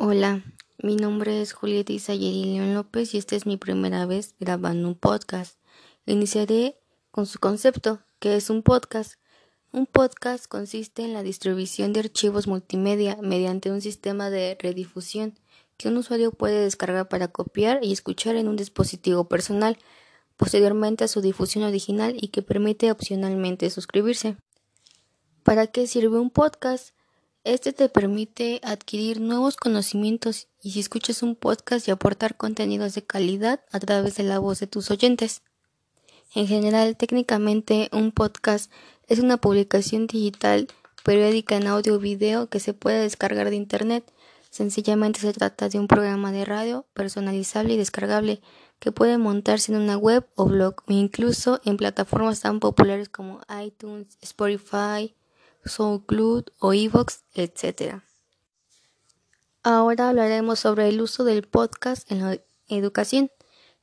Hola, mi nombre es Julieta Isayeri León López y esta es mi primera vez grabando un podcast. Iniciaré con su concepto, que es un podcast. Un podcast consiste en la distribución de archivos multimedia mediante un sistema de redifusión que un usuario puede descargar para copiar y escuchar en un dispositivo personal, posteriormente a su difusión original y que permite opcionalmente suscribirse. ¿Para qué sirve un podcast? Este te permite adquirir nuevos conocimientos y si escuchas un podcast y aportar contenidos de calidad a través de la voz de tus oyentes. En general, técnicamente, un podcast es una publicación digital periódica en audio o video que se puede descargar de Internet. Sencillamente se trata de un programa de radio personalizable y descargable que puede montarse en una web o blog o incluso en plataformas tan populares como iTunes, Spotify, SoundCloud o Evox, etc. Ahora hablaremos sobre el uso del podcast en la educación.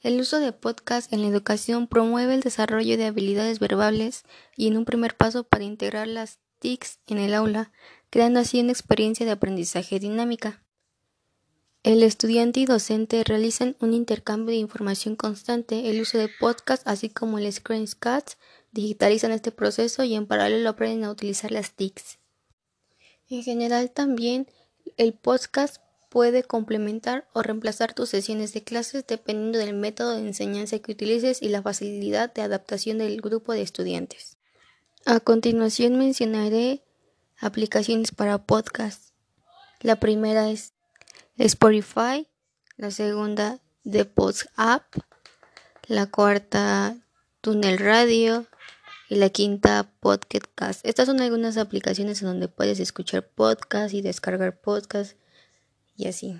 El uso de podcast en la educación promueve el desarrollo de habilidades verbales y en un primer paso para integrar las TICs en el aula, creando así una experiencia de aprendizaje dinámica. El estudiante y docente realizan un intercambio de información constante, el uso de podcast, así como el screenshot, digitalizan este proceso y en paralelo aprenden a utilizar las TICs. En general también el podcast puede complementar o reemplazar tus sesiones de clases dependiendo del método de enseñanza que utilices y la facilidad de adaptación del grupo de estudiantes. A continuación mencionaré aplicaciones para podcast. La primera es Spotify, la segunda The Post App, la cuarta Tunnel Radio, y la quinta Podcast. Estas son algunas aplicaciones en donde puedes escuchar podcast y descargar podcast y así.